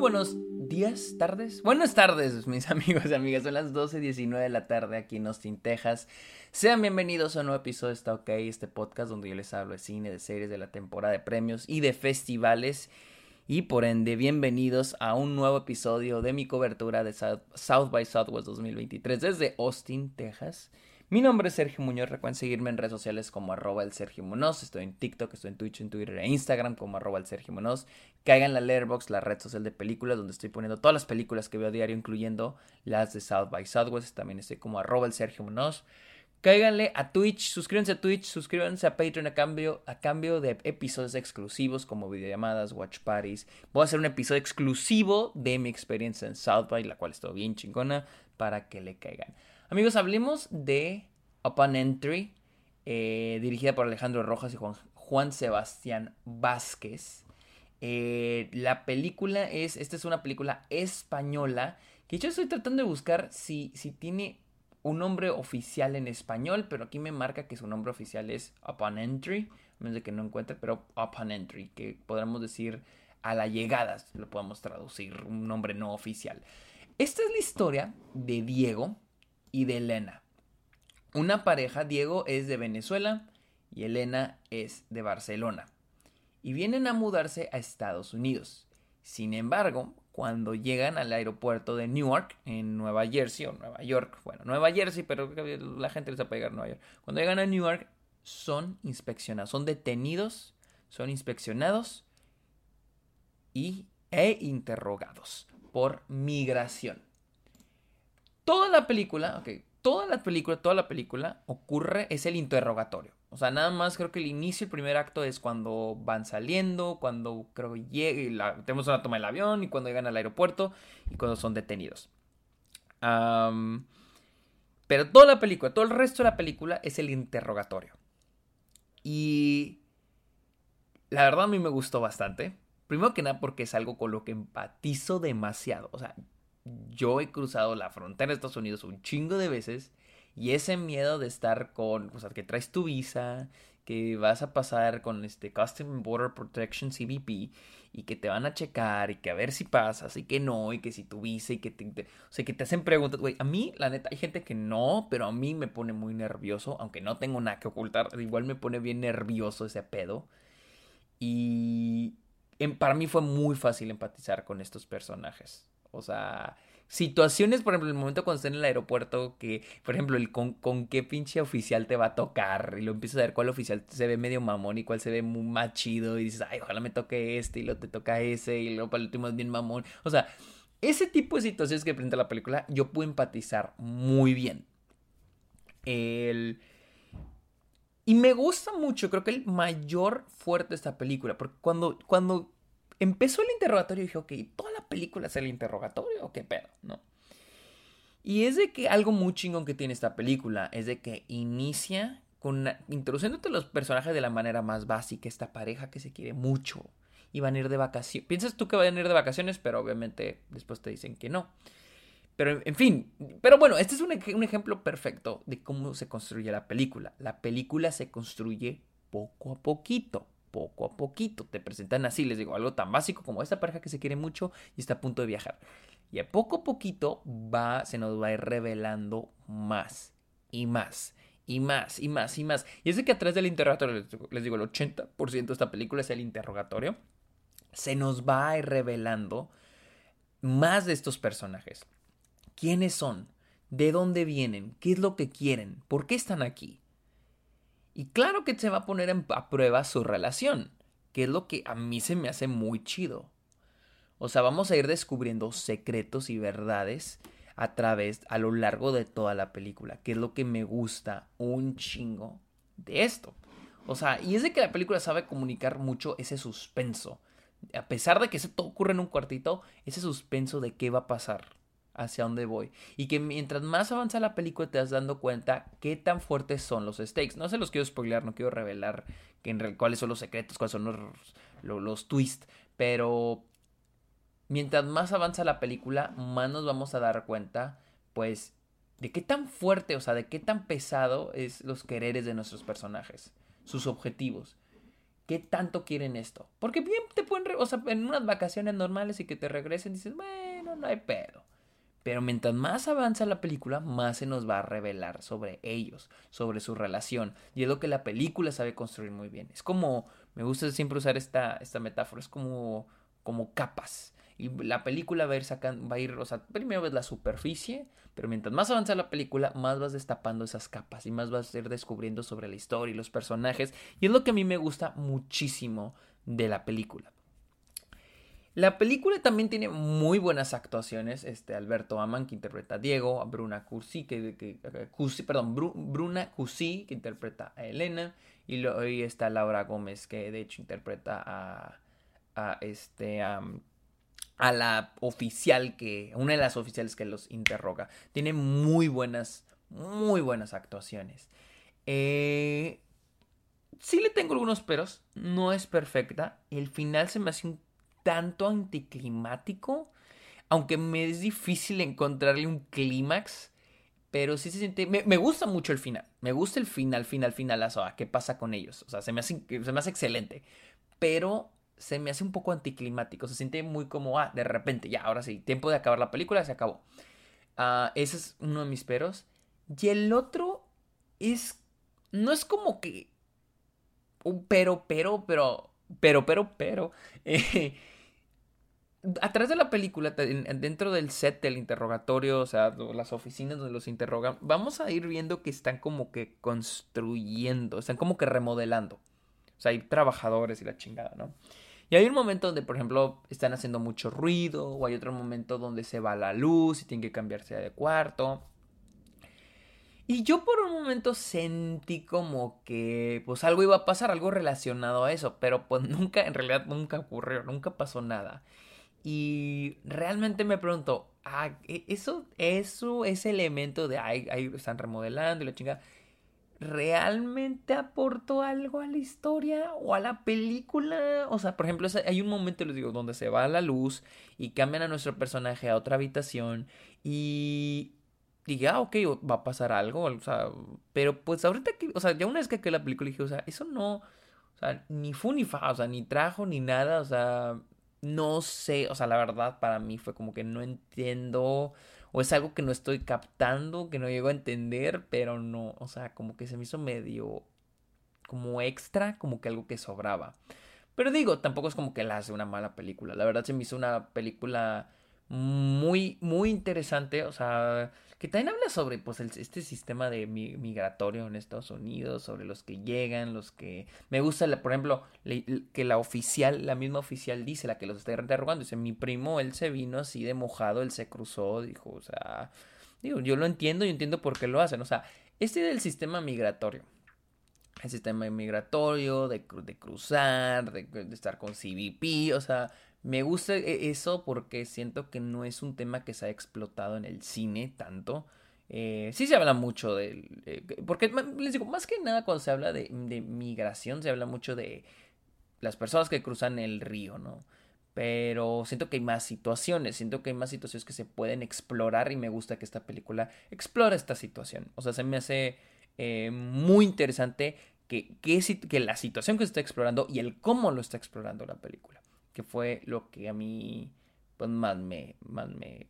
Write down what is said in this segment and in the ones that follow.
buenos días, tardes. Buenas tardes, mis amigos y amigas. Son las 12.19 de la tarde aquí en Austin, Texas. Sean bienvenidos a un nuevo episodio de Está OK, este podcast donde yo les hablo de cine, de series, de la temporada de premios y de festivales. Y por ende, bienvenidos a un nuevo episodio de mi cobertura de South by Southwest 2023 desde Austin, Texas. Mi nombre es Sergio Muñoz, recuerden seguirme en redes sociales como arroba el Sergio Muñoz, estoy en TikTok, estoy en Twitch, en Twitter e Instagram como arroba el Sergio Muñoz. Caigan la Letterboxd, la red social de películas, donde estoy poniendo todas las películas que veo a diario, incluyendo las de South by Southwest, también estoy como arroba el Sergio Muñoz. Cáiganle a Twitch, suscríbanse a Twitch, suscríbanse a Patreon a cambio, a cambio de episodios exclusivos como videollamadas, watch parties. Voy a hacer un episodio exclusivo de mi experiencia en South by, la cual estoy bien chingona, para que le caigan. Amigos, hablemos de Upon Entry, eh, dirigida por Alejandro Rojas y Juan, Sebastián Vázquez. Eh, la película es, esta es una película española, que yo estoy tratando de buscar si, si tiene un nombre oficial en español, pero aquí me marca que su nombre oficial es Upon Entry, a menos de que no encuentre, pero Upon Entry, que podríamos decir a la llegada, lo podemos traducir, un nombre no oficial. Esta es la historia de Diego, y de Elena. Una pareja, Diego es de Venezuela y Elena es de Barcelona. Y vienen a mudarse a Estados Unidos. Sin embargo, cuando llegan al aeropuerto de Newark, en Nueva Jersey, o Nueva York, bueno, Nueva Jersey, pero la gente les va a Nueva York. Cuando llegan a Newark, son inspeccionados, son detenidos, son inspeccionados y, e interrogados por migración. Toda la película, ok, toda la película, toda la película ocurre, es el interrogatorio. O sea, nada más creo que el inicio, el primer acto es cuando van saliendo, cuando creo que tenemos una toma del avión y cuando llegan al aeropuerto y cuando son detenidos. pero toda la película, todo el resto de la película es el interrogatorio. Y la verdad a mí me gustó bastante. Primero que nada porque es algo con lo que empatizo demasiado. O sea, yo he cruzado la frontera de Estados Unidos un chingo de veces y ese miedo de estar con, o sea, que traes tu visa, que vas a pasar con este Custom Border Protection CBP y que te van a checar y que a ver si pasas y que no y que si tu visa y que te, o sea, que te hacen preguntas, güey, a mí la neta hay gente que no, pero a mí me pone muy nervioso, aunque no tengo nada que ocultar, igual me pone bien nervioso ese pedo. Y para mí fue muy fácil empatizar con estos personajes. O sea, situaciones, por ejemplo, el momento cuando estás en el aeropuerto, que, por ejemplo, el con, qué pinche oficial te va a tocar, y lo empiezas a ver cuál oficial se ve medio mamón y cuál se ve muy más chido, y dices, ay, ojalá me toque este, y luego te toca ese, y luego para el último es bien mamón. O sea, ese tipo de situaciones que presenta la película, yo puedo empatizar muy bien. El. Y me gusta mucho, creo que el mayor fuerte de esta película, porque cuando, cuando empezó el interrogatorio dije, ok, película es el interrogatorio o qué pedo, ¿no? Y es de que algo muy chingón que tiene esta película es de que inicia con introduciéndote los personajes de la manera más básica, esta pareja que se quiere mucho y van a ir de vacaciones. Piensas tú que van a ir de vacaciones, pero obviamente después te dicen que no. Pero en fin, pero bueno, este es un, un ejemplo perfecto de cómo se construye la película. La película se construye poco a poquito poco a poquito. Te presentan así, les digo, algo tan básico como esta pareja que se quiere mucho y está a punto de viajar. Y a poco a poquito va, se nos va a ir revelando más y más y más y más y más. Y es que atrás del interrogatorio, les digo, el 80% de esta película es el interrogatorio. Se nos va a ir revelando más de estos personajes. ¿Quiénes son? ¿De dónde vienen? ¿Qué es lo que quieren? ¿Por qué están aquí? Y claro que se va a poner a prueba su relación, que es lo que a mí se me hace muy chido. O sea, vamos a ir descubriendo secretos y verdades a través, a lo largo de toda la película, que es lo que me gusta un chingo de esto. O sea, y es de que la película sabe comunicar mucho ese suspenso. A pesar de que todo ocurre en un cuartito, ese suspenso de qué va a pasar hacia dónde voy. Y que mientras más avanza la película te das dando cuenta qué tan fuertes son los stakes. No se los quiero spoilear, no quiero revelar que en cuáles son los secretos, cuáles son los, los, twists. Pero mientras más avanza la película, más nos vamos a dar cuenta, pues, de qué tan fuerte, o sea, de qué tan pesado es los quereres de nuestros personajes, sus objetivos. ¿Qué tanto quieren esto? Porque bien te pueden, o sea, en unas vacaciones normales y que te regresen, dices, bueno, no hay pedo. Pero mientras más avanza la película, más se nos va a revelar sobre ellos, sobre su relación. Y es lo que la película sabe construir muy bien. Es como, me gusta siempre usar esta, esta metáfora, es como, como capas. Y la película va a ir sacando, va a ir, o sea, primero ves la superficie, pero mientras más avanza la película, más vas destapando esas capas y más vas a ir descubriendo sobre la historia y los personajes. Y es lo que a mí me gusta muchísimo de la película. La película también tiene muy buenas actuaciones. Este Alberto Aman, que interpreta a Diego, a Bruna Cusi, que, que, perdón, Bruna Cusi, que interpreta a Elena, y luego está Laura Gómez, que de hecho interpreta a, a este a la oficial que, una de las oficiales que los interroga. Tiene muy buenas, muy buenas actuaciones. Eh, sí le tengo algunos peros, no es perfecta. El final se me hace un tanto anticlimático, aunque me es difícil encontrarle un clímax. Pero sí se siente. Me, gusta mucho el final. Me gusta el final, final, final. O sea, ¿qué pasa con ellos? O sea, se me hace, se me hace excelente. Pero se me hace un poco anticlimático. Se siente muy como, ah, de repente, ya, ahora sí, tiempo de acabar la película, se acabó. Ah, ese es uno de mis peros. Y el otro es. No es como que. Un pero, pero, pero. Pero, pero, pero. Eh, atrás de la película, dentro del set del interrogatorio, o sea, las oficinas donde los interrogan, vamos a ir viendo que están como que construyendo, están como que remodelando. O sea, hay trabajadores y la chingada, ¿no? Y hay un momento donde, por ejemplo, están haciendo mucho ruido, o hay otro momento donde se va la luz y tienen que cambiarse de cuarto. Y yo por un momento sentí como que pues algo iba a pasar, algo relacionado a eso, pero pues nunca, en realidad nunca ocurrió, nunca pasó nada. Y realmente me pregunto, ah, e-, eso, eso, ese elemento de ahí, ahí están remodelando y la chingada realmente aportó algo a la historia o a la película. O sea, por ejemplo, hay un momento, les digo, donde se va la luz y cambian a nuestro personaje a otra habitación y dije, ah, ok, va a pasar algo. O sea, pero pues ahorita que, o sea, ya una vez que acabé la película dije, o sea, eso no, o sea, ni fu ni fa, o sea, ni trajo ni nada, o sea, no sé, o sea, la verdad para mí fue como que no entiendo o es algo que no estoy captando, que no llego a entender, pero no, o sea, como que se me hizo medio como extra, como que algo que sobraba. Pero digo, tampoco es como que la hace una mala película. La verdad se me hizo una película muy, muy interesante. O sea, que también habla sobre pues este sistema de migratorio en Estados Unidos, sobre los que llegan, los que... Me gusta, por ejemplo, que la oficial, la misma oficial dice, la que los está interrogando, dice, mi primo, él se vino así de mojado, él se cruzó, dijo, o sea, digo, yo lo entiendo y entiendo por qué lo hacen, o sea, este del sistema migratorio. El sistema migratorio, de, de cruzar, de, de estar con CBP, o sea, me gusta e-, eso porque siento que no es un tema que se ha explotado en el cine tanto. Eh, sí se habla mucho de... Eh, porque les digo, más que nada cuando se habla de, de, migración, se habla mucho de las personas que cruzan el río, ¿no? Pero siento que hay más situaciones, siento que hay más situaciones que se pueden explorar y me gusta que esta película explora esta situación. O sea, se me hace eh, muy interesante que, que, que la situación que se está explorando y el cómo lo está explorando la película que fue lo que a mí pues más me, más me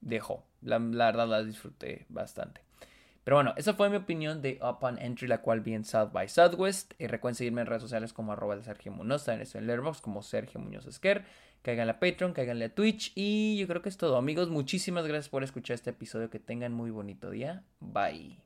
dejó. La, verdad la disfruté bastante. Pero bueno, esa fue mi opinión de Upon Entry, la cual vi en South by Southwest. Y recuerden seguirme en redes sociales como arroba Sergio Munoz, también estoy en Letterboxd como Sergio Muñoz Esquer. Caigan a Patreon, caiganle a Twitch. Y yo creo que es todo, amigos. Muchísimas gracias por escuchar este episodio. Que tengan muy bonito día. Bye.